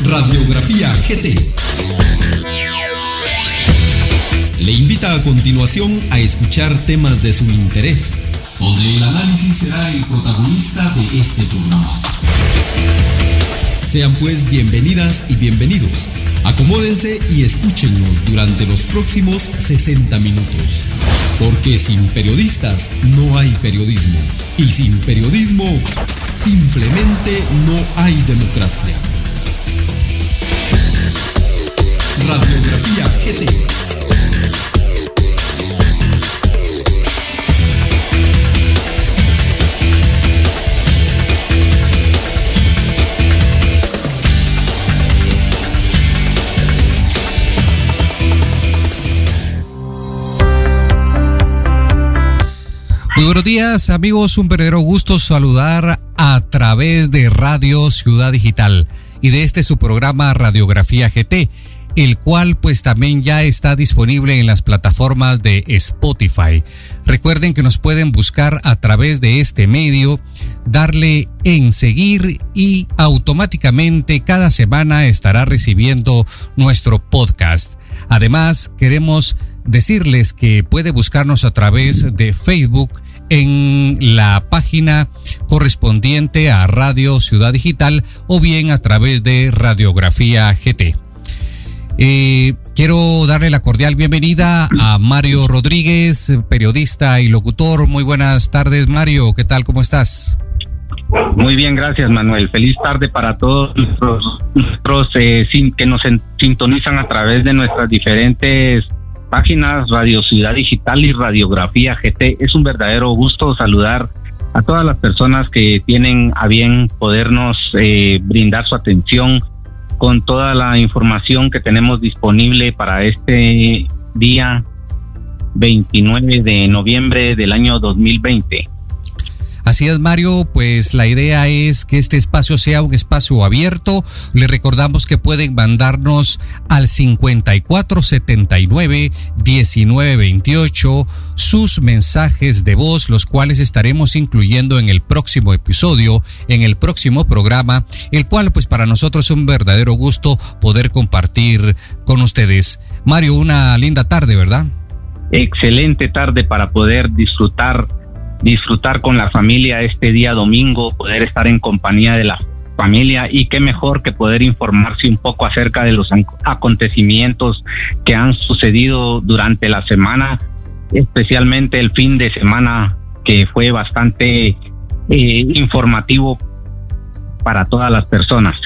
Radiografía GT. Le invita a continuación a escuchar temas de su interés, donde el análisis será el protagonista de este programa. Sean pues bienvenidas y bienvenidos. Acomódense y escúchenos durante los próximos 60 minutos. Porque sin periodistas no hay periodismo. Y sin periodismo simplemente no hay democracia. Radiografía GT. Muy buenos días amigos, un verdadero gusto saludar a través de Radio Ciudad Digital y de este su programa Radiografía GT, el cual pues también ya está disponible en las plataformas de Spotify. Recuerden que nos pueden buscar a través de este medio, darle en seguir y automáticamente cada semana estará recibiendo nuestro podcast. Además, queremos decirles que puede buscarnos a través de Facebook en la página correspondiente a Radio Ciudad Digital o bien a través de Radiografía GT. Eh, quiero darle la cordial bienvenida a Mario Rodríguez, periodista y locutor. Muy buenas tardes, Mario. ¿Qué tal? ¿Cómo estás? Muy bien, gracias Manuel. Feliz tarde para todos nuestros, eh, que nos sintonizan a través de nuestras diferentes páginas Radio Ciudad Digital y Radiografía GT. Es un verdadero gusto saludar a todas las personas que tienen a bien podernos eh, brindar su atención con toda la información que tenemos disponible para este día 29 de noviembre del año 2020. Así es, Mario, pues la idea es que este espacio sea un espacio abierto. Le recordamos que pueden mandarnos al 5479 1928 sus mensajes de voz, los cuales estaremos incluyendo en el próximo episodio, en el próximo programa, el cual pues para nosotros es un verdadero gusto poder compartir con ustedes. Mario, una linda tarde, ¿verdad? Excelente tarde para poder disfrutar disfrutar con la familia este día domingo, poder estar en compañía de la familia y qué mejor que poder informarse un poco acerca de los acontecimientos que han sucedido durante la semana, especialmente el fin de semana que fue bastante eh, informativo para todas las personas.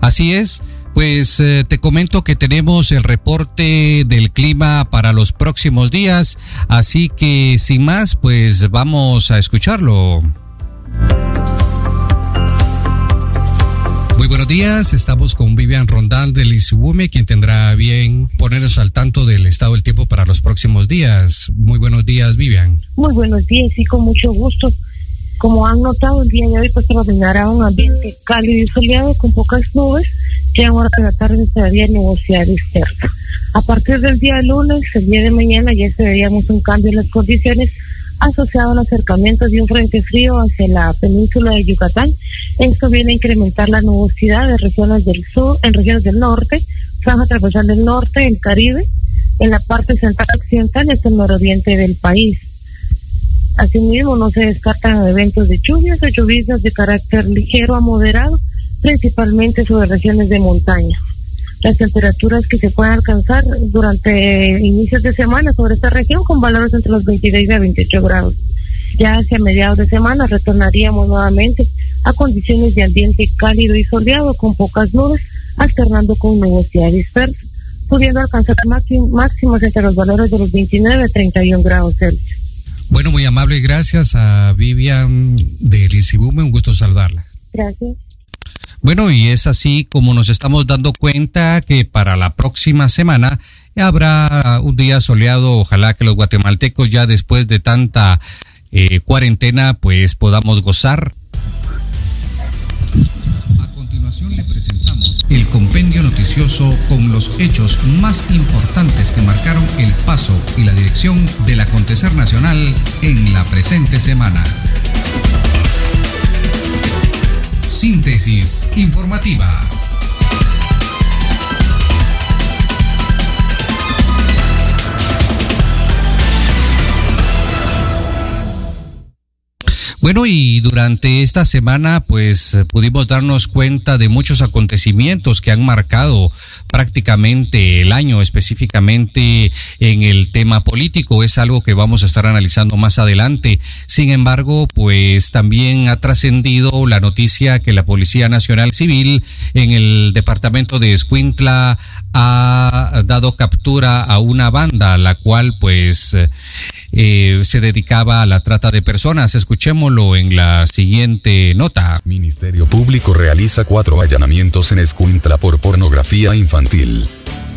Así es. Pues eh, te comento que tenemos el reporte del clima para los próximos días, así que sin más, pues vamos a escucharlo. Muy buenos días, estamos con Vivian Rondal del Isubume, quien tendrá bien ponernos al tanto del estado del tiempo para los próximos días. Muy buenos días, Vivian. Muy buenos días y con mucho gusto. Como han notado, el día de hoy pues predominará un ambiente cálido y soleado con pocas nubes que en horas de la tarde se vería nubosidad dispersa. A partir del día lunes, el día de mañana, ya se veríamos un cambio en las condiciones asociado al acercamiento de un frente frío hacia la península de Yucatán. Esto viene a incrementar la nubosidad de regiones del sur, en regiones del norte, franja transversal del norte, el Caribe, en la parte central occidental y hasta el nororiente del país. Asimismo, no se descartan eventos de lluvias o lluvias de carácter ligero a moderado, principalmente sobre regiones de montaña. Las temperaturas que se pueden alcanzar durante inicios de semana sobre esta región con valores entre los 26 y 28 grados. Ya hacia mediados de semana retornaríamos nuevamente a condiciones de ambiente cálido y soleado con pocas nubes, alternando con nubosidad dispersa, pudiendo alcanzar máximos entre los valores de los 29 y 31 grados Celsius. Bueno, muy amable, gracias a Vivian de Lisibume, un gusto saludarla. Gracias. Bueno, y es así como nos estamos dando cuenta que para la próxima semana habrá un día soleado. Ojalá que los guatemaltecos ya después de tanta eh, cuarentena pues podamos gozar. A continuación le presentamos el compendio noticioso con los hechos más importantes que marcaron el paso y la dirección del acontecer nacional en la presente semana. Síntesis informativa. Bueno, y durante esta semana pues pudimos darnos cuenta de muchos acontecimientos que han marcado prácticamente el año, específicamente en el tema político. Es algo que vamos a estar analizando más adelante. Sin embargo, pues también ha trascendido la noticia que la Policía Nacional Civil en el departamento de Escuintla ha dado captura a una banda, la cual pues eh, se dedicaba a la trata de personas. Escuchémoslo en la siguiente nota. Ministerio Público realiza cuatro allanamientos en Escuintla por pornografía infantil.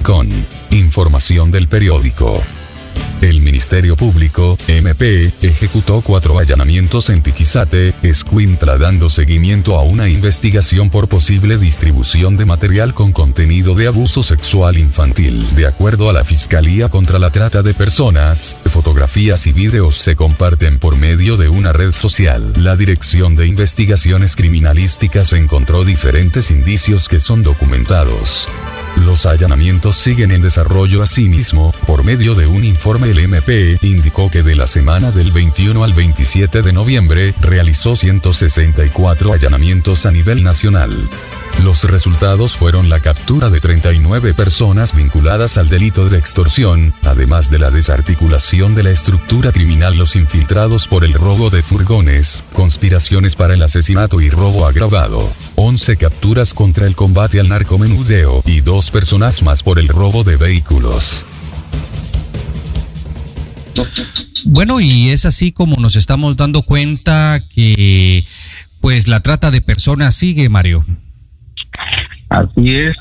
Con información del periódico. El Ministerio Público, MP, ejecutó cuatro allanamientos en Tiquizate, Escuintla dando seguimiento a una investigación por posible distribución de material con contenido de abuso sexual infantil. De acuerdo a la Fiscalía contra la Trata de Personas, fotografías y videos se comparten por medio de una red social. La Dirección de Investigaciones Criminalísticas encontró diferentes indicios que son documentados. Los allanamientos siguen en desarrollo asimismo, por medio de un informe el MP indicó que de la semana del 21 al 27 de noviembre realizó 164 allanamientos a nivel nacional. Los resultados fueron la captura de 39 personas vinculadas al delito de extorsión, además de la desarticulación de la estructura criminal los infiltrados por el robo de furgones, conspiraciones para el asesinato y robo agravado, 11 capturas contra el combate al narcomenudeo y dos personas más por el robo de vehículos. Bueno, y es así como nos estamos dando cuenta que pues la trata de personas sigue, Mario. Así es,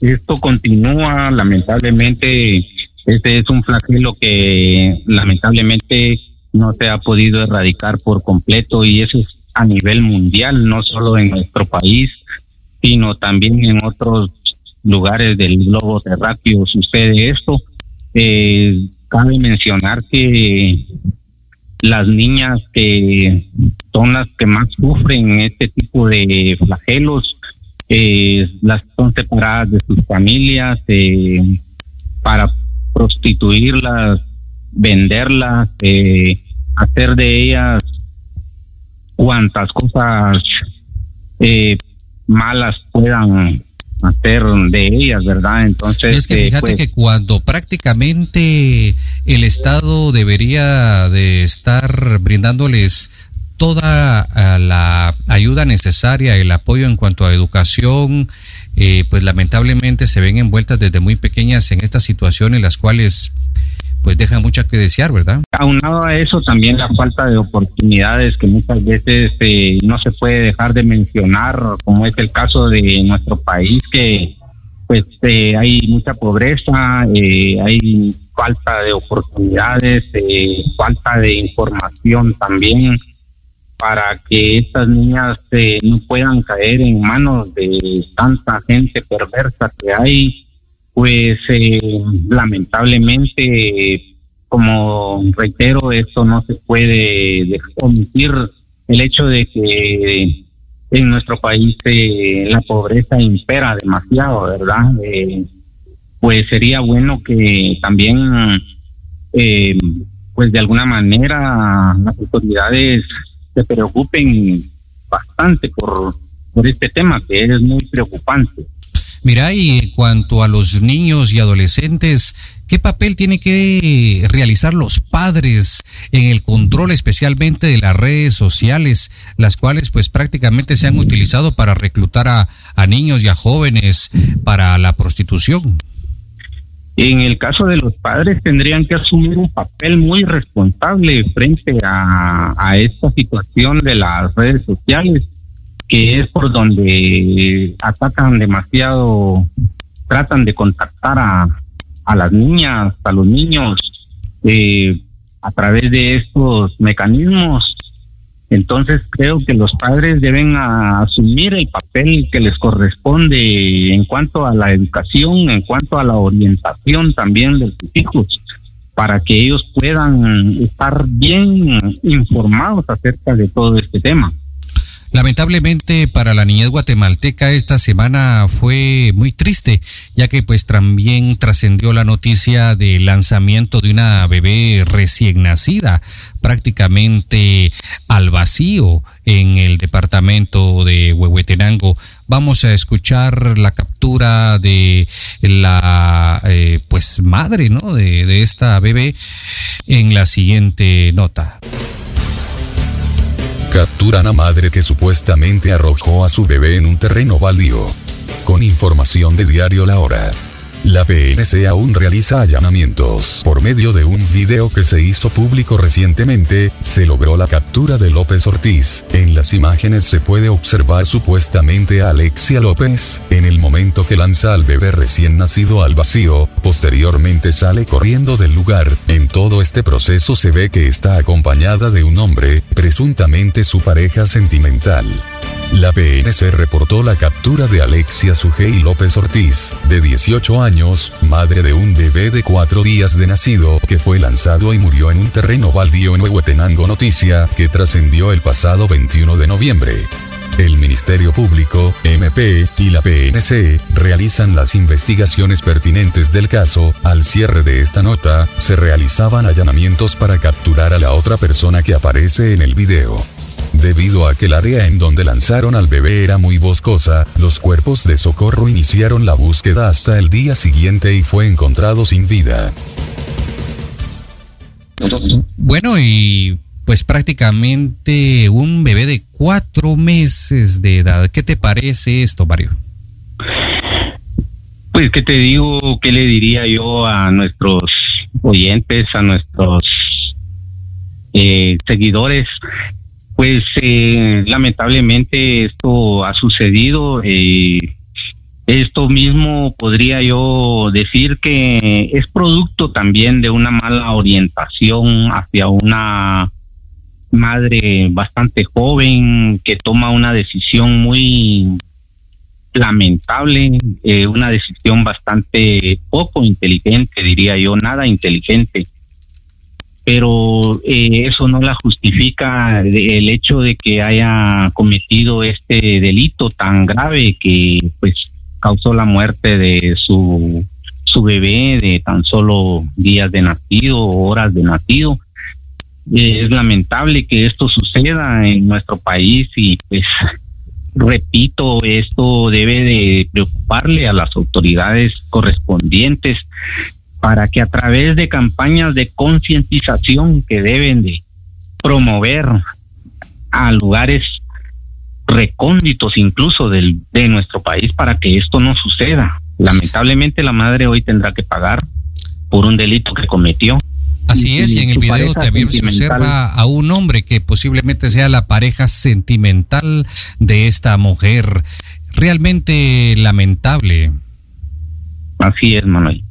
esto continúa, lamentablemente, este es un flagelo que lamentablemente no se ha podido erradicar por completo y eso es a nivel mundial, no solo en nuestro país, sino también en otros lugares del globo terráqueo sucede esto. Eh, cabe mencionar que las niñas que son las que más sufren este tipo de flagelos, eh, las son separadas de sus familias eh, para prostituirlas, venderlas, eh, hacer de ellas cuantas cosas eh, malas puedan hacer de ellas, ¿verdad? Entonces... Es que eh, fíjate pues, que cuando prácticamente el Estado debería de estar brindándoles toda ah, la ayuda necesaria, el apoyo en cuanto a educación, eh, pues lamentablemente se ven envueltas desde muy pequeñas en estas situaciones, las cuales pues dejan mucho que desear, ¿verdad? Aunado a eso también la falta de oportunidades que muchas veces eh, no se puede dejar de mencionar, como es el caso de nuestro país, que pues eh, hay mucha pobreza, eh, hay falta de oportunidades, eh, falta de información también para que estas niñas eh, no puedan caer en manos de tanta gente perversa que hay pues eh, lamentablemente, como reitero, esto no se puede omitir el hecho de que en nuestro país eh, la pobreza impera demasiado, ¿verdad? Eh, pues sería bueno que también, eh, pues de alguna manera, las autoridades se preocupen bastante por, por este tema, que es muy preocupante. Mira, y en cuanto a los niños y adolescentes, ¿qué papel tiene que realizar los padres en el control especialmente de las redes sociales, las cuales pues prácticamente se han utilizado para reclutar a, a niños y a jóvenes para la prostitución? En el caso de los padres tendrían que asumir un papel muy responsable frente a, esta situación de las redes sociales que es por donde atacan demasiado, tratan de contactar a, a las niñas, a los niños, eh, a través de estos mecanismos, Entonces creo que los padres deben asumir el papel que les corresponde en cuanto a la educación, en cuanto a la orientación también de sus hijos, para que ellos puedan estar bien informados acerca de todo este tema. Lamentablemente para la niñez guatemalteca esta semana fue muy triste, ya que pues también trascendió la noticia del lanzamiento de una bebé recién nacida, prácticamente al vacío en el departamento de Huehuetenango. Vamos a escuchar la captura de la eh, pues madre, ¿no? De, de esta bebé en la siguiente nota. Capturan a madre que supuestamente arrojó a su bebé en un terreno baldío. Con información de Diario La Hora. La PNC aún realiza allanamientos. Por medio de un video que se hizo público recientemente, se logró la captura de López Ortiz. En las imágenes se puede observar supuestamente a Alexia López, en el momento que lanza al bebé recién nacido al vacío, posteriormente sale corriendo del lugar. En todo este proceso se ve que está acompañada de un hombre, presuntamente su pareja sentimental. La PNC reportó la captura de Alexia Sujei López Ortiz, de 18 años, madre de un bebé de 4 días de nacido, que fue lanzado y murió en un terreno baldío en Huehuetenango noticia, que trascendió el pasado 21 de noviembre. El Ministerio Público, MP, y la PNC realizan las investigaciones pertinentes del caso. Al cierre de esta nota, se realizaban allanamientos para capturar a la otra persona que aparece en el video. Debido a que el área en donde lanzaron al bebé era muy boscosa, los cuerpos de socorro iniciaron la búsqueda hasta el día siguiente y fue encontrado sin vida. Bueno, y pues prácticamente un bebé de cuatro meses de edad. ¿Qué te parece esto, Mario? Pues, ¿qué te digo? ¿Qué le diría yo a nuestros oyentes, a nuestros eh, seguidores? Pues eh, lamentablemente esto ha sucedido. Eh, esto mismo podría yo decir que es producto también de una mala orientación hacia una madre bastante joven que toma una decisión muy lamentable, eh, una decisión bastante poco inteligente, diría yo, nada inteligente pero eh, eso no la justifica el hecho de que haya cometido este delito tan grave que pues causó la muerte de su su bebé de tan solo días de nacido horas de nacido. Es lamentable que esto suceda en nuestro país y pues repito esto debe de preocuparle a las autoridades correspondientes para que a través de campañas de concientización que deben de promover a lugares recónditos incluso del, de nuestro país para que esto no suceda. Lamentablemente la madre hoy tendrá que pagar por un delito que cometió. Así es, y en el video también se observa a un hombre que posiblemente sea la pareja sentimental de esta mujer. Realmente lamentable. Así es, Manuel.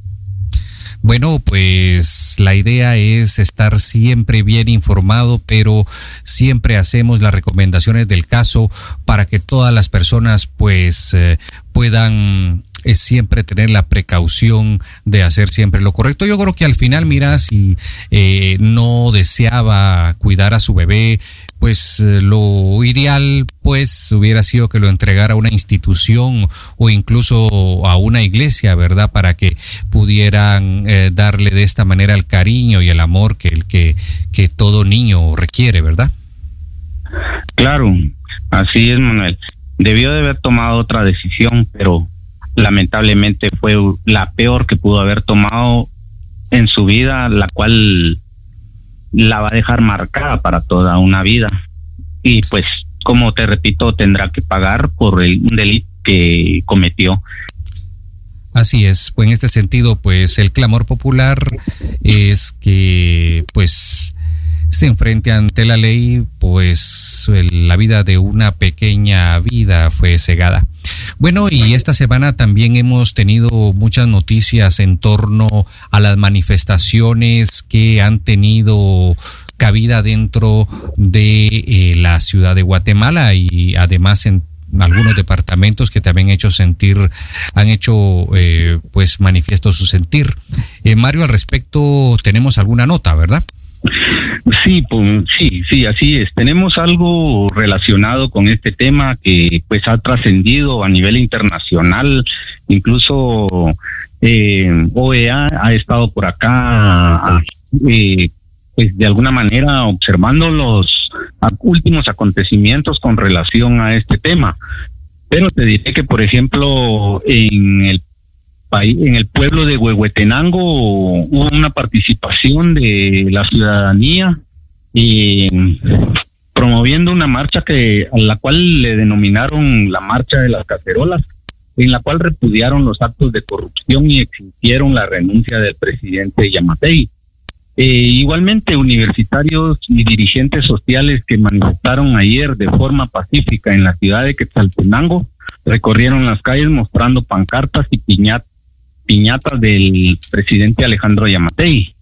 Bueno, pues la idea es estar siempre bien informado, pero siempre hacemos las recomendaciones del caso para que todas las personas pues eh, puedan es siempre tener la precaución de hacer siempre lo correcto. Yo creo que al final, mira, si eh, no deseaba cuidar a su bebé, pues eh, lo ideal pues hubiera sido que lo entregara a una institución o incluso a una iglesia, ¿verdad? Para que pudieran eh, darle de esta manera el cariño y el amor que, el que, que todo niño requiere, ¿verdad? Claro, así es, Manuel. Debió de haber tomado otra decisión, pero lamentablemente fue la peor que pudo haber tomado en su vida, la cual la va a dejar marcada para toda una vida. Y pues, como te repito, tendrá que pagar por el delito que cometió. Así es, pues en este sentido, pues el clamor popular es que pues se enfrente ante la ley, pues la vida de una pequeña vida fue cegada. Bueno, y esta semana también hemos tenido muchas noticias en torno a las manifestaciones que han tenido cabida dentro de eh, la ciudad de Guatemala y además en algunos departamentos que también han hecho sentir, han hecho eh, pues manifiesto su sentir. Eh, Mario, al respecto tenemos alguna nota, ¿verdad? Sí, pues, sí, sí, así es. Tenemos algo relacionado con este tema que pues ha trascendido a nivel internacional, incluso eh, OEA ha estado por acá, eh, pues de alguna manera observando los últimos acontecimientos con relación a este tema. Pero te diré que, por ejemplo, en el país, en el pueblo de Huehuetenango hubo una participación de la ciudadanía promoviendo una marcha que a la cual le denominaron la marcha de las cacerolas, en la cual repudiaron los actos de corrupción y exigieron la renuncia del presidente Yamatei. Eh, igualmente, universitarios y dirigentes sociales que manifestaron ayer de forma pacífica en la ciudad de Quetzaltenango recorrieron las calles mostrando pancartas y piñatas del presidente Alejandro Yamatei.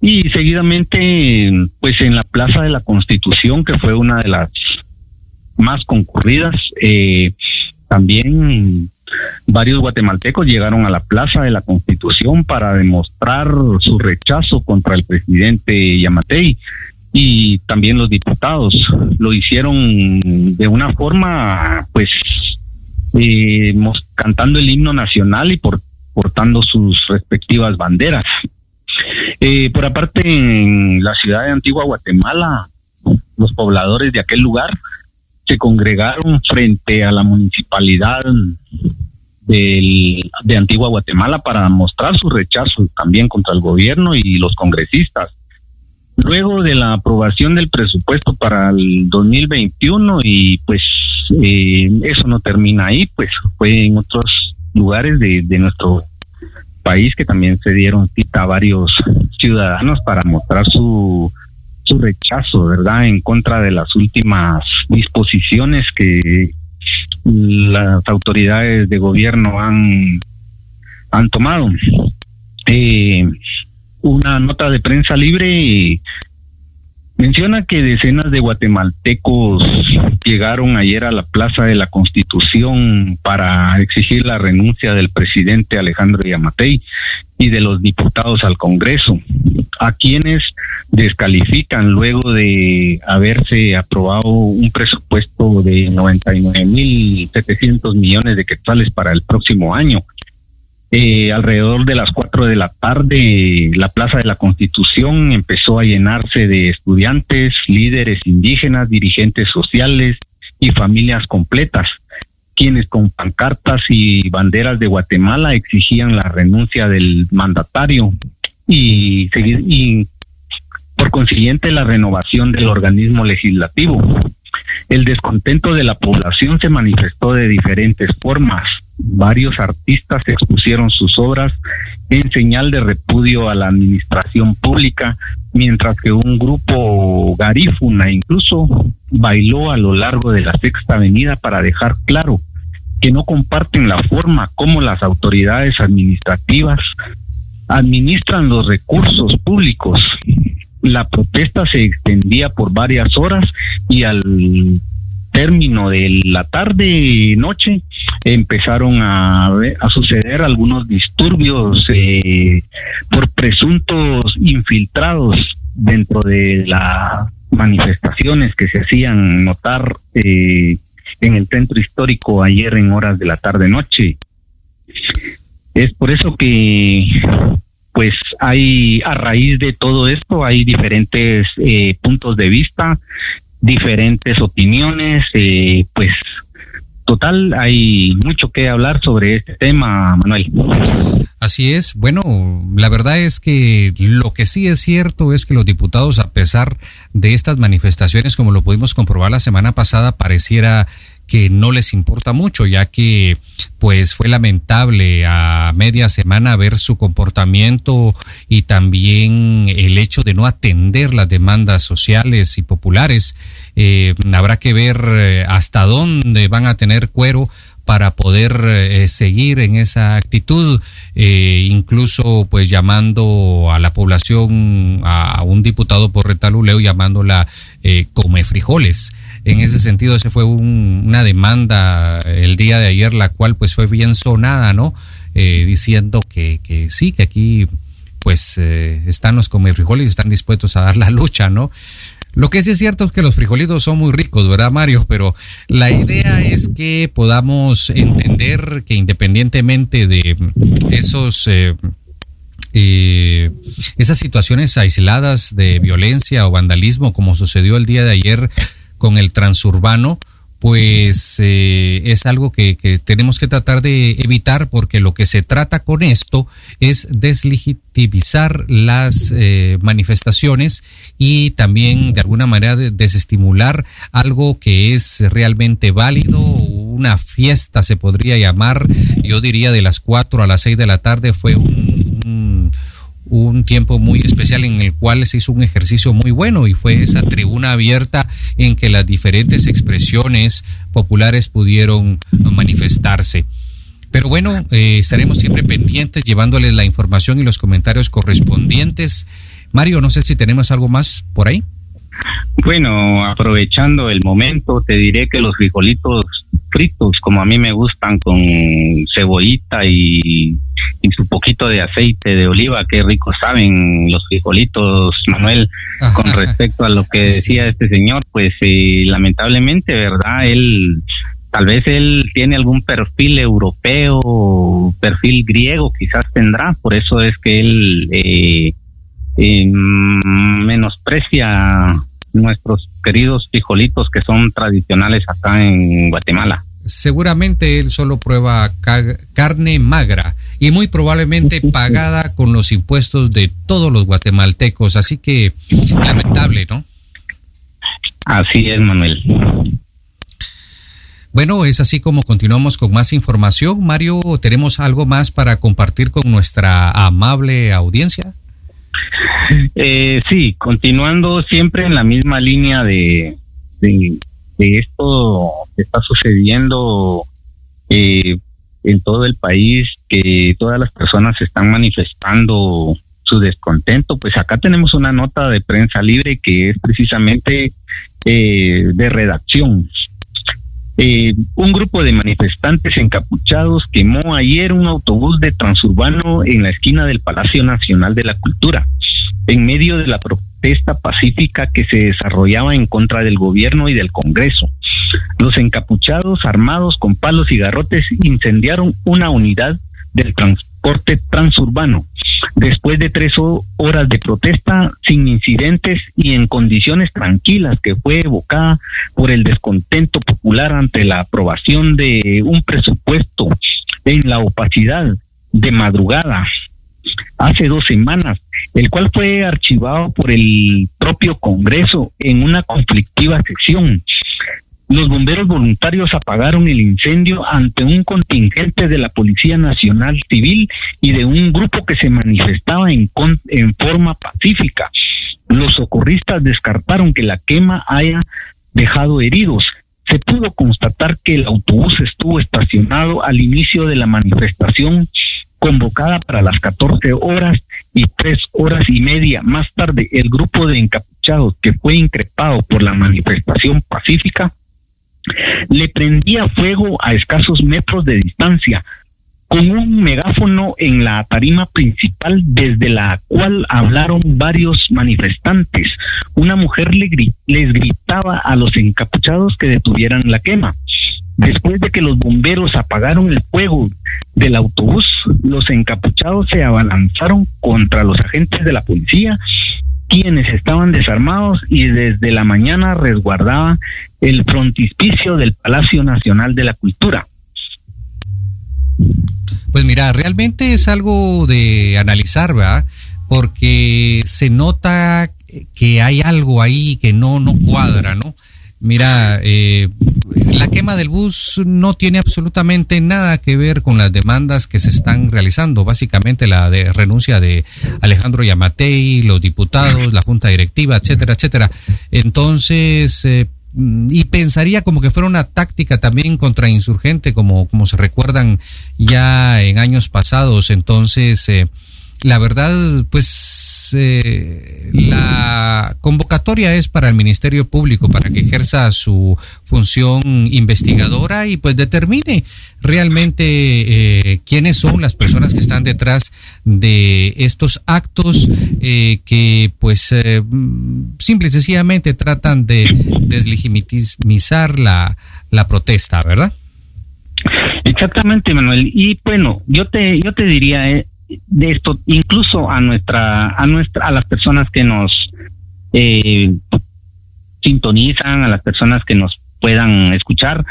Y seguidamente, pues en la Plaza de la Constitución, que fue una de las más concurridas, eh, también varios guatemaltecos llegaron a la Plaza de la Constitución para demostrar su rechazo contra el presidente Yamatei y también los diputados lo hicieron de una forma pues eh, cantando el himno nacional y portando sus respectivas banderas. Eh, por aparte, en la ciudad de Antigua Guatemala, los pobladores de aquel lugar se congregaron frente a la municipalidad del, de Antigua Guatemala para mostrar su rechazo también contra el gobierno y los congresistas. Luego de la aprobación del presupuesto para el 2021 y pues eh, eso no termina ahí, pues fue en otros lugares de, de nuestro país que también se dieron cita a varios ciudadanos para mostrar su su rechazo, ¿verdad?, en contra de las últimas disposiciones que las autoridades de gobierno han, han tomado. Eh, una nota de prensa libre Menciona que decenas de guatemaltecos llegaron ayer a la Plaza de la Constitución para exigir la renuncia del presidente Alejandro Yamatei y de los diputados al Congreso, a quienes descalifican luego de haberse aprobado un presupuesto de 99.700 millones de quetzales para el próximo año eh, alrededor de las cuatro de la tarde, la Plaza de la Constitución empezó a llenarse de estudiantes, líderes indígenas, dirigentes sociales y familias completas, quienes con pancartas y banderas de Guatemala exigían la renuncia del mandatario y, y por consiguiente la renovación del organismo legislativo. El descontento de la población se manifestó de diferentes formas varios artistas expusieron sus obras en señal de repudio a la administración pública, mientras que un grupo garífuna incluso bailó a lo largo de la Sexta Avenida para dejar claro que no comparten la forma como las autoridades administrativas administran los recursos públicos. La protesta se extendía por varias horas y al término de la tarde noche empezaron a, a suceder algunos disturbios eh, por presuntos infiltrados dentro de las manifestaciones que se hacían notar eh, en el centro histórico ayer en horas de la tarde noche. Es por eso que pues hay a raíz de todo esto hay diferentes eh, puntos de vista diferentes opiniones, eh, pues total, hay mucho que hablar sobre este tema, Manuel. Así es. Bueno, la verdad es que lo que sí es cierto es que los diputados, a pesar de estas manifestaciones, como lo pudimos comprobar la semana pasada, pareciera que no les importa mucho, ya que pues fue lamentable a media semana ver su comportamiento y también el hecho de no atender las demandas sociales y populares. Eh, habrá que ver eh, hasta dónde van a tener cuero para poder eh, seguir en esa actitud, incluso pues llamando a la población, a, un diputado por retaluleo, llamándola come frijoles. En ese sentido, ese fue una demanda el día de ayer, la cual pues fue bien sonada, ¿no? diciendo que, que sí, que aquí pues están los come frijoles y están dispuestos a dar la lucha, ¿no? Lo que sí es cierto es que los frijolitos son muy ricos, ¿verdad, Mario? Pero la idea es que podamos entender que independientemente de esos... Eh, eh, esas situaciones aisladas de violencia o vandalismo como sucedió el día de ayer con el transurbano, pues eh, es algo que, tenemos que tratar de evitar porque lo que se trata con esto es deslegitimizar las eh, manifestaciones y también de alguna manera desestimular algo que es realmente válido, una fiesta se podría llamar, yo diría de las 4 a las 6 de la tarde fue un un tiempo muy especial en el cual se hizo un ejercicio muy bueno y fue esa tribuna abierta en que las diferentes expresiones populares pudieron manifestarse. Pero bueno, eh, estaremos siempre pendientes llevándoles la información y los comentarios correspondientes. Mario, no sé si tenemos algo más por ahí. Bueno, aprovechando el momento, te diré que los frijolitos fritos, como a mí me gustan, con cebollita y, su poquito de aceite de oliva, qué rico saben los frijolitos, Manuel, con respecto a lo que decía este señor, pues eh, lamentablemente, ¿verdad? Él tal vez él tiene algún perfil europeo, perfil griego, quizás tendrá, por eso es que él eh, eh, menosprecia nuestros queridos frijolitos que son tradicionales acá en Guatemala. Seguramente él solo prueba carne magra y muy probablemente pagada con los impuestos de todos los guatemaltecos, así que lamentable, ¿no? Así es, Manuel. Bueno, es así como continuamos con más información. Mario, ¿tenemos algo más para compartir con nuestra amable audiencia? Eh, sí, continuando siempre en la misma línea de, de, esto que está sucediendo eh, en todo el país, que todas las personas están manifestando su descontento, pues acá tenemos una nota de prensa libre que es precisamente eh, de redacción. Eh, un grupo de manifestantes encapuchados quemó ayer un autobús de transurbano en la esquina del Palacio Nacional de la Cultura, en medio de la protesta pacífica que se desarrollaba en contra del gobierno y del Congreso. Los encapuchados, armados con palos y garrotes, incendiaron una unidad del transporte transurbano. Después de tres horas de protesta sin incidentes y en condiciones tranquilas que fue evocada por el descontento popular ante la aprobación de un presupuesto en la opacidad de madrugada hace dos semanas, el cual fue archivado por el propio Congreso en una conflictiva sección los bomberos voluntarios apagaron el incendio ante un contingente de la Policía Nacional Civil y de un grupo que se manifestaba en, forma pacífica. Los socorristas descartaron que la quema haya dejado heridos. Se pudo constatar que el autobús estuvo estacionado al inicio de la manifestación convocada para las 14 horas y tres horas y media más tarde el grupo de encapuchados que fue increpado por la manifestación pacífica le prendía fuego a escasos metros de distancia con un megáfono en la tarima principal desde la cual hablaron varios manifestantes. Una mujer les gritaba a los encapuchados que detuvieran la quema. Después de que los bomberos apagaron el fuego del autobús, los encapuchados se abalanzaron contra los agentes de la policía quienes estaban desarmados y desde la mañana resguardaban el frontispicio del Palacio Nacional de la Cultura. Pues mira, realmente es algo de analizar, ¿verdad? Porque se nota que hay algo ahí que no, no cuadra, ¿no? Mira, eh, la quema del bus no tiene absolutamente nada que ver con las demandas que se están realizando. Básicamente la de renuncia de Alejandro Yamatei, los diputados, la junta directiva, etcétera, etcétera. Entonces, eh, y pensaría como que fuera una táctica también contrainsurgente, como, como se recuerdan ya en años pasados. Entonces, eh, la verdad, pues eh, la convocatoria es para el Ministerio Público, para que ejerza su función investigadora y pues determine realmente eh, quiénes son las personas que están detrás de estos actos eh, que pues simple y sencillamente tratan de deslegitimizar la, la protesta, ¿verdad? Exactamente, Manuel. Y bueno, yo te yo te diría eh, de esto incluso a nuestra a nuestra a las personas que nos eh, sintonizan, a las personas que nos puedan escuchar,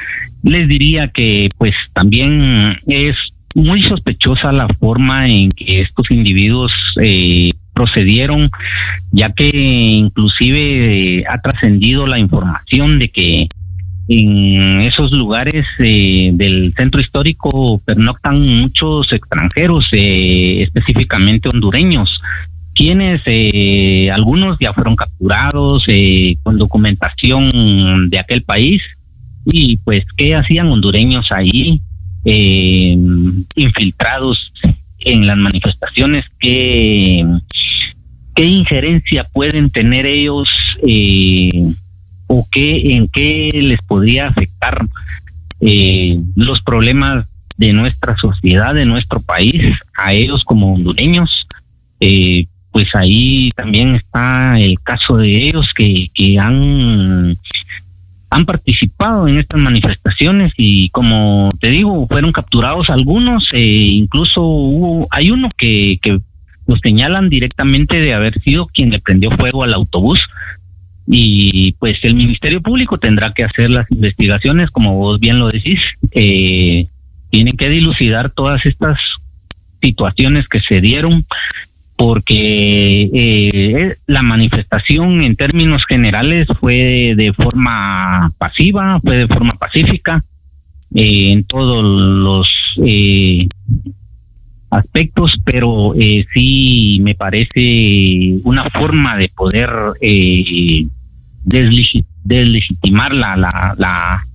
les diría que pues también es muy sospechosa la forma en que estos individuos eh, procedieron, ya que inclusive eh, ha trascendido la información de que en esos lugares eh, del centro histórico pernoctan muchos extranjeros, eh, específicamente hondureños, quienes eh, algunos ya fueron capturados eh, con documentación de aquel país y pues qué hacían hondureños ahí eh, infiltrados en las manifestaciones, qué, qué injerencia pueden tener ellos eh, o qué en qué les podría afectar eh, los problemas de nuestra sociedad, de nuestro país, a ellos como hondureños. Eh, pues ahí también está el caso de ellos que, que han han participado en estas manifestaciones y como te digo fueron capturados algunos eh, incluso hubo hay uno que que los señalan directamente de haber sido quien le prendió fuego al autobús y pues el Ministerio Público tendrá que hacer las investigaciones como vos bien lo decís eh, tienen que dilucidar todas estas situaciones que se dieron porque eh, la manifestación en términos generales fue de forma pasiva, fue de forma pacífica eh, en todos los eh, aspectos, pero eh, sí me parece una forma de poder eh, deslegi- deslegitimar la, la, la,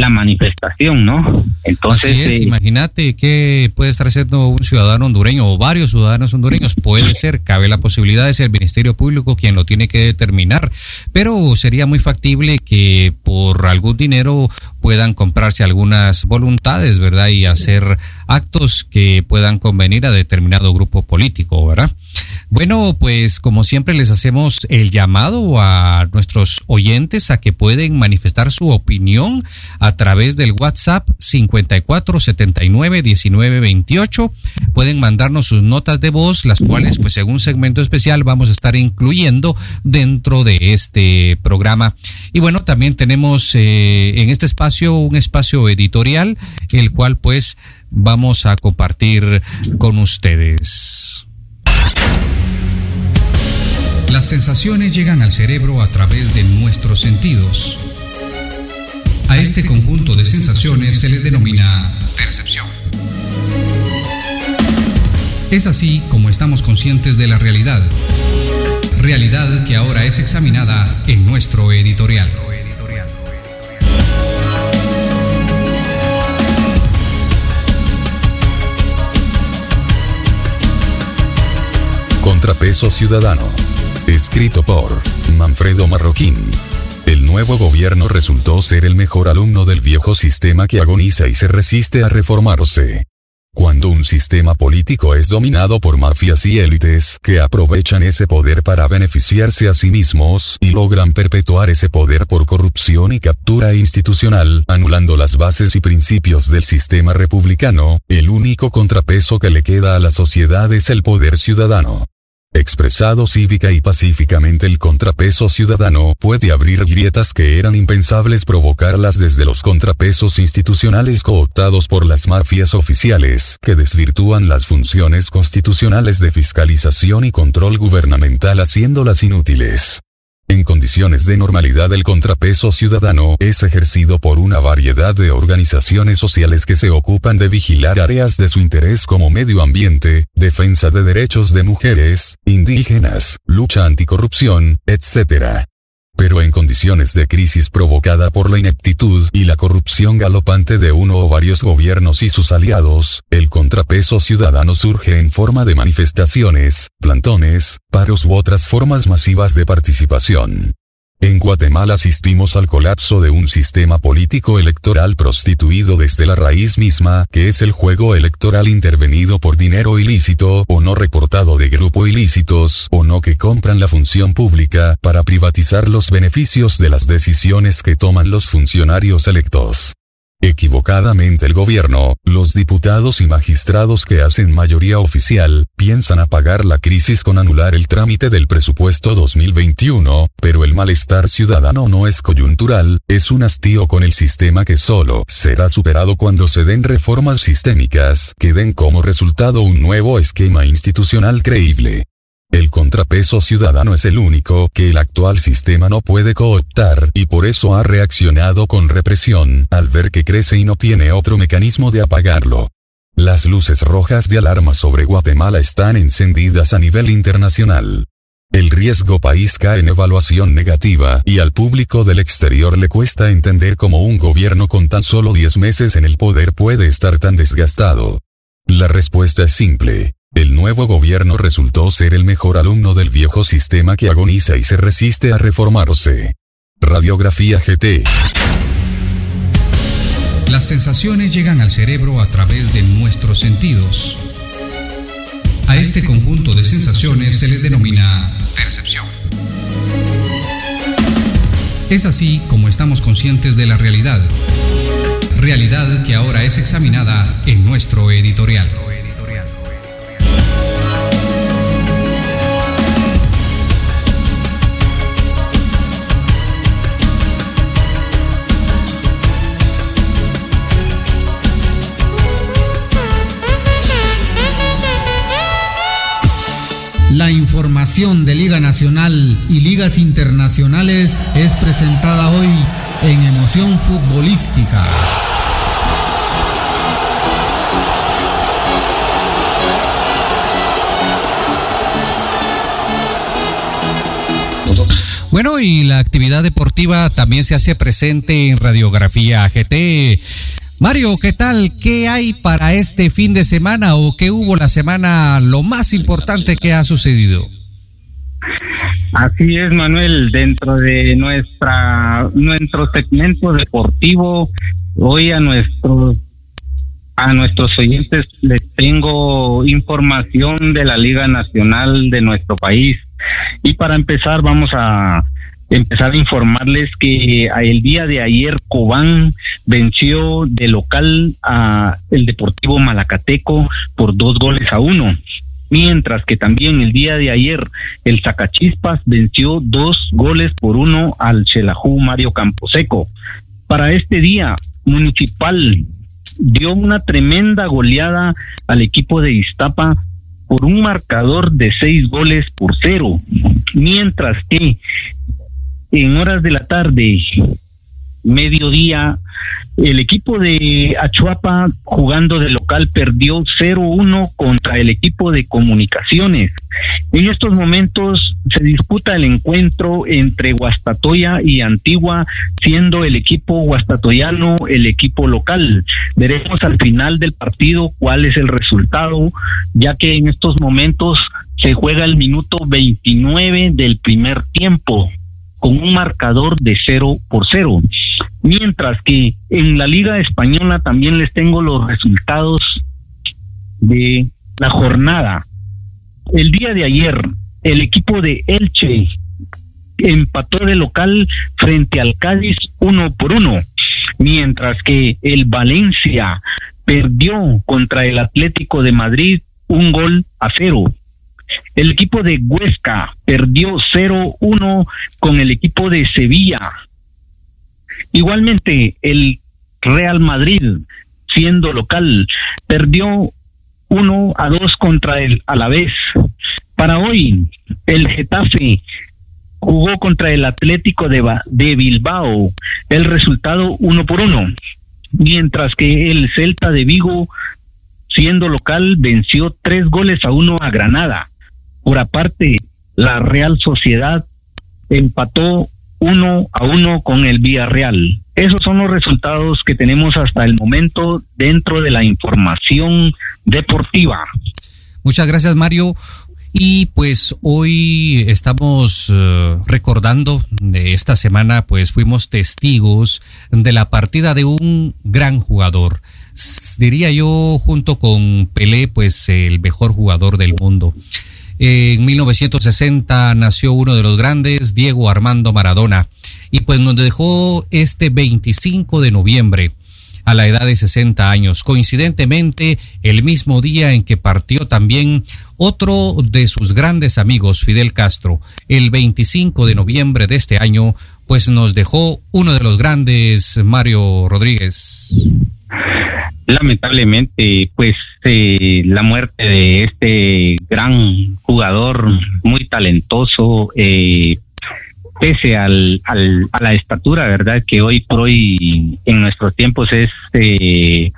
la manifestación, ¿no? Entonces, eh, imagínate que puede estar haciendo un ciudadano hondureño o varios ciudadanos hondureños. Puede ser, cabe la posibilidad de ser el Ministerio Público quien lo tiene que determinar, pero sería muy factible que por algún dinero puedan comprarse algunas voluntades, ¿verdad? Y hacer actos que puedan convenir a determinado grupo político, ¿verdad? Bueno, pues como siempre les hacemos el llamado a nuestros oyentes a que pueden manifestar su opinión a través del WhatsApp 54791928. Pueden mandarnos sus notas de voz, las cuales pues en un segmento especial vamos a estar incluyendo dentro de este programa. Y bueno, también tenemos eh, en este espacio un espacio editorial, el cual pues vamos a compartir con ustedes. Las sensaciones llegan al cerebro a través de nuestros sentidos. A este conjunto de sensaciones se le denomina percepción. Es así como estamos conscientes de la realidad. Realidad que ahora es examinada en nuestro editorial. Contrapeso Ciudadano. Escrito por Manfredo Marroquín. El nuevo gobierno resultó ser el mejor alumno del viejo sistema que agoniza y se resiste a reformarse. Cuando un sistema político es dominado por mafias y élites que aprovechan ese poder para beneficiarse a sí mismos y logran perpetuar ese poder por corrupción y captura institucional, anulando las bases y principios del sistema republicano, el único contrapeso que le queda a la sociedad es el poder ciudadano. Expresado cívica y pacíficamente el contrapeso ciudadano puede abrir grietas que eran impensables provocarlas desde los contrapesos institucionales cooptados por las mafias oficiales, que desvirtúan las funciones constitucionales de fiscalización y control gubernamental haciéndolas inútiles. En condiciones de normalidad el contrapeso ciudadano es ejercido por una variedad de organizaciones sociales que se ocupan de vigilar áreas de su interés como medio ambiente, defensa de derechos de mujeres, indígenas, lucha anticorrupción, etc. pero en condiciones de crisis provocada por la ineptitud y la corrupción galopante de uno o varios gobiernos y sus aliados, el contrapeso ciudadano surge en forma de manifestaciones, plantones, paros u otras formas masivas de participación. En Guatemala asistimos al colapso de un sistema político electoral prostituido desde la raíz misma, que es el juego electoral intervenido por dinero ilícito o no reportado de grupo ilícitos o no que compran la función pública para privatizar los beneficios de las decisiones que toman los funcionarios electos. Equivocadamente el gobierno, los diputados y magistrados que hacen mayoría oficial, piensan apagar la crisis con anular el trámite del presupuesto 2021, pero el malestar ciudadano no es coyuntural, es un hastío con el sistema que solo será superado cuando se den reformas sistémicas que den como resultado un nuevo esquema institucional creíble. El contrapeso ciudadano es el único que el actual sistema no puede cooptar y por eso ha reaccionado con represión al ver que crece y no tiene otro mecanismo de apagarlo. Las luces rojas de alarma sobre Guatemala están encendidas a nivel internacional. El riesgo país cae en evaluación negativa y al público del exterior le cuesta entender cómo un gobierno con tan solo 10 meses en el poder puede estar tan desgastado. La respuesta es simple. El nuevo gobierno resultó ser el mejor alumno del viejo sistema que agoniza y se resiste a reformarse. Radiografía GT. Las sensaciones llegan al cerebro a través de nuestros sentidos. A este conjunto de sensaciones se le denomina percepción. Es así como estamos conscientes de la realidad. Realidad que ahora es examinada en nuestro editorial. De Liga Nacional y ligas internacionales es presentada hoy en Emoción Futbolística. Bueno, y la actividad deportiva también se hace presente en Radiografía GT. Mario, ¿qué tal? ¿Qué hay para este fin de semana o qué hubo la semana lo más importante que ha sucedido? Así es, Manuel, dentro de nuestra nuestro segmento deportivo, hoy a nuestros a nuestros oyentes les tengo información de la Liga Nacional de nuestro país. Y para empezar vamos a empezar a informarles que el día de ayer Cobán venció de local a el Deportivo Malacateco por dos goles a uno. Mientras que también el día de ayer el Zacachispas venció dos goles por uno al Chelajú Mario Camposeco. Para este día, Municipal dio una tremenda goleada al equipo de Iztapa por un marcador de seis goles por cero, mientras que en horas de la tarde, mediodía, el equipo de Achuapa jugando de local perdió 0-1 contra el equipo de comunicaciones. En estos momentos se disputa el encuentro entre Guastatoya y Antigua, siendo el equipo guastatoyano el equipo local. Veremos al final del partido cuál es el resultado, ya que en estos momentos se juega el minuto 29 del primer tiempo con un marcador de cero por cero. Mientras que en la Liga Española también les tengo los resultados de la jornada. El día de ayer, el equipo de Elche empató de local frente al Cádiz uno por uno, mientras que el Valencia perdió contra el Atlético de Madrid un gol a cero. El equipo de Huesca perdió 0-1 con el equipo de Sevilla. Igualmente, el Real Madrid, siendo local, perdió 1 a 2 contra el Alavés. Para hoy, el Getafe jugó contra el Atlético de, de Bilbao. El resultado 1 por 1. Mientras que el Celta de Vigo, siendo local, venció 3 goles a 1 a Granada. Por aparte, la Real Sociedad empató uno a uno con el Villarreal. Esos son los resultados que tenemos hasta el momento dentro de la información deportiva. Muchas gracias, Mario. Y pues hoy estamos eh, recordando de esta semana, pues fuimos testigos de la partida de un gran jugador. Diría yo, junto con Pelé, pues el mejor jugador del mundo. En 1960 nació uno de los grandes, Diego Armando Maradona, y pues nos dejó este 25 de noviembre a la edad de 60 años. Coincidentemente, el mismo día en que partió también otro de sus grandes amigos, Fidel Castro, el 25 de noviembre de este año, pues nos dejó uno de los grandes, Mario Rodríguez. Lamentablemente, pues eh, la muerte de este gran jugador, muy talentoso, eh, pese al, a la estatura, ¿verdad? Que hoy por hoy en nuestros tiempos es, eh,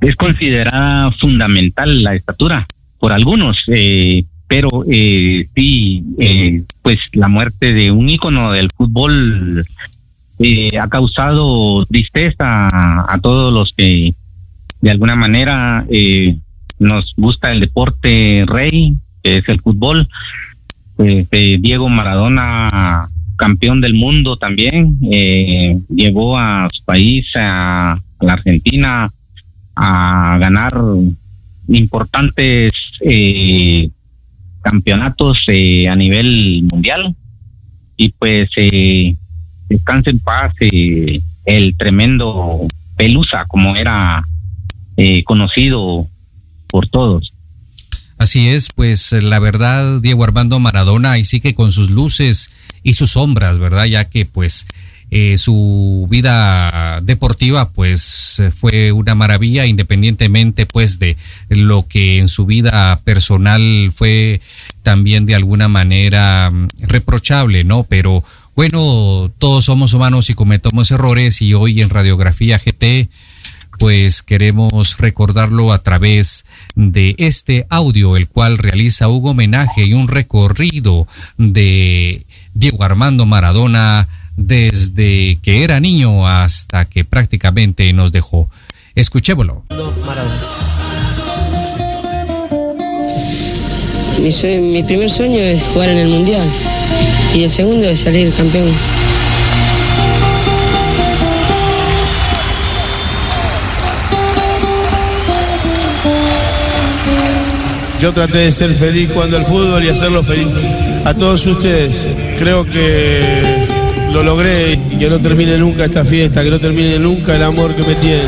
es considerada fundamental la estatura por algunos, eh, pero eh, sí, pues la muerte de un ícono del fútbol ha causado tristeza a todos los que de alguna manera eh, nos gusta el deporte rey, que es el fútbol. Pues, eh, Diego Maradona, campeón del mundo también, eh, llevó a su país, a, la Argentina, a ganar importantes eh, campeonatos eh, a nivel mundial. Y pues eh, descanse en paz eh, el tremendo Pelusa, como era eh, conocido por todos. Así es, pues la verdad, Diego Armando Maradona, y sí que con sus luces y sus sombras, ¿verdad? Ya que pues eh, su vida deportiva pues eh, fue una maravilla, independientemente pues de lo que en su vida personal fue también de alguna manera mm, reprochable, ¿no? Pero bueno, todos somos humanos y cometemos errores y hoy en Radiografía GT pues queremos recordarlo a través de este audio, el cual realiza un homenaje y un recorrido de Diego Armando Maradona desde que era niño hasta que prácticamente nos dejó. Escuchémoslo. Mi, mi primer sueño es jugar en el Mundial y el segundo es salir campeón. Yo traté de ser feliz cuando el fútbol y hacerlo feliz a todos ustedes. Creo que lo logré y que no termine nunca esta fiesta, que no termine nunca el amor que me tienen.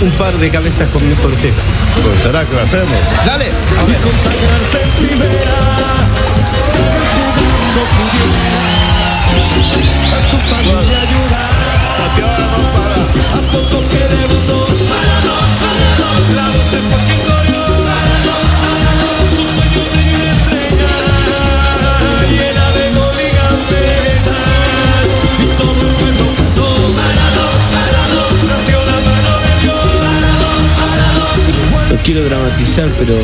Un par de cabezas con mi portero. Pues será que lo hacemos. ¡Dale! Pero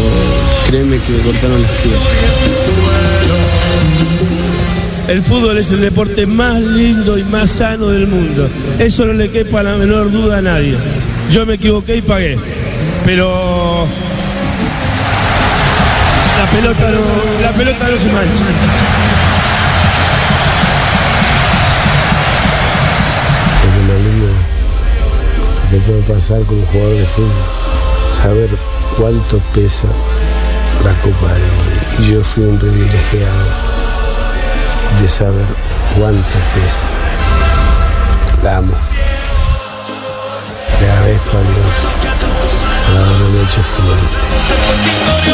créeme que me cortaron las piernas. El fútbol es el deporte más lindo y más sano del mundo. Eso no le quepa la menor duda a nadie. Yo me equivoqué y pagué. Pero la pelota no, la pelota no se mancha. Es lo lindo que te puede pasar un jugador de fútbol. Saber cuánto pesa la Copa del yo fui un privilegiado de saber cuánto pesa. La amo. Le agradezco a Dios por haberme hecho futbolista.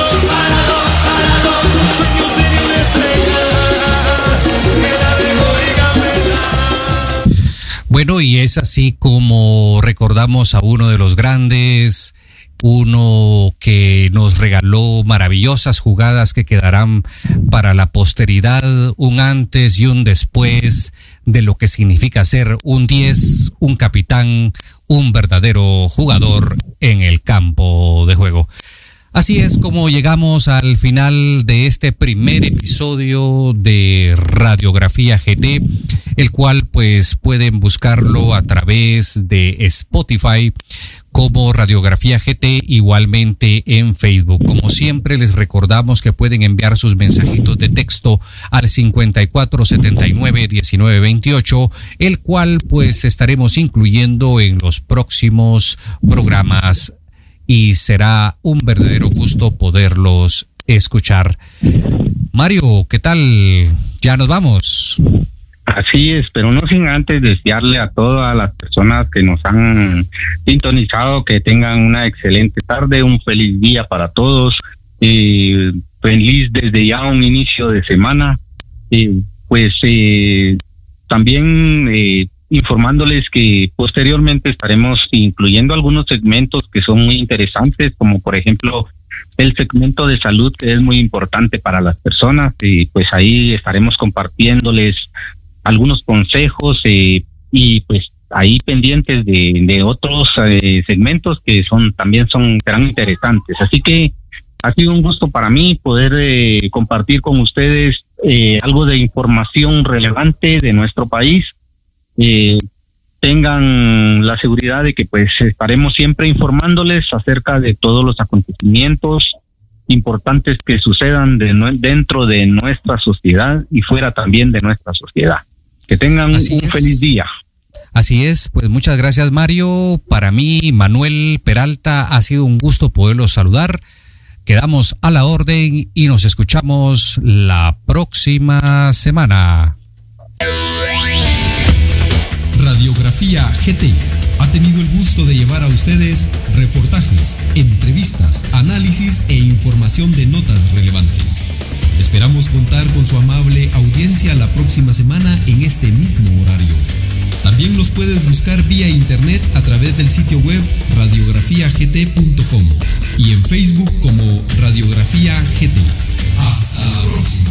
Bueno, y es así como recordamos a uno de los grandes, uno que nos regaló maravillosas jugadas que quedarán para la posteridad, un antes y un después de lo que significa ser un 10, un capitán, un verdadero jugador en el campo de juego. Así es como llegamos al final de este primer episodio de Radiografía GT, el cual pues pueden buscarlo a través de Spotify como Radiografía GT, igualmente en Facebook. Como siempre, les recordamos que pueden enviar sus mensajitos de texto al 5479-1928, el cual pues estaremos incluyendo en los próximos programas y será un verdadero gusto poderlos escuchar. Mario, ¿qué tal? Ya nos vamos. Así es, pero no sin antes desearle a todas las personas que nos han sintonizado que tengan una excelente tarde, un feliz día para todos, feliz desde ya un inicio de semana, pues eh, también eh, informándoles que posteriormente estaremos incluyendo algunos segmentos que son muy interesantes, como por ejemplo el segmento de salud que es muy importante para las personas y pues ahí estaremos compartiéndoles algunos consejos eh, y pues ahí pendientes de, otros eh, segmentos que son también son serán interesantes. Así que ha sido un gusto para mí poder eh, compartir con ustedes eh, algo de información relevante de nuestro país eh, tengan la seguridad de que pues estaremos siempre informándoles acerca de todos los acontecimientos importantes que sucedan de nue- dentro de nuestra sociedad y fuera también de nuestra sociedad. Que tengan Así un es. feliz día. Así es, pues muchas gracias Mario. Para mí, Manuel Peralta, ha sido un gusto poderlos saludar. Quedamos a la orden y nos escuchamos la próxima semana. Radiografía GT ha tenido el gusto de llevar a ustedes reportajes, entrevistas, análisis e información de notas relevantes. Esperamos contar con su amable audiencia la próxima semana en este mismo horario. También nos puedes buscar vía internet a través del sitio web radiografiagt.com y en Facebook como Radiografía GT. Hasta la próxima.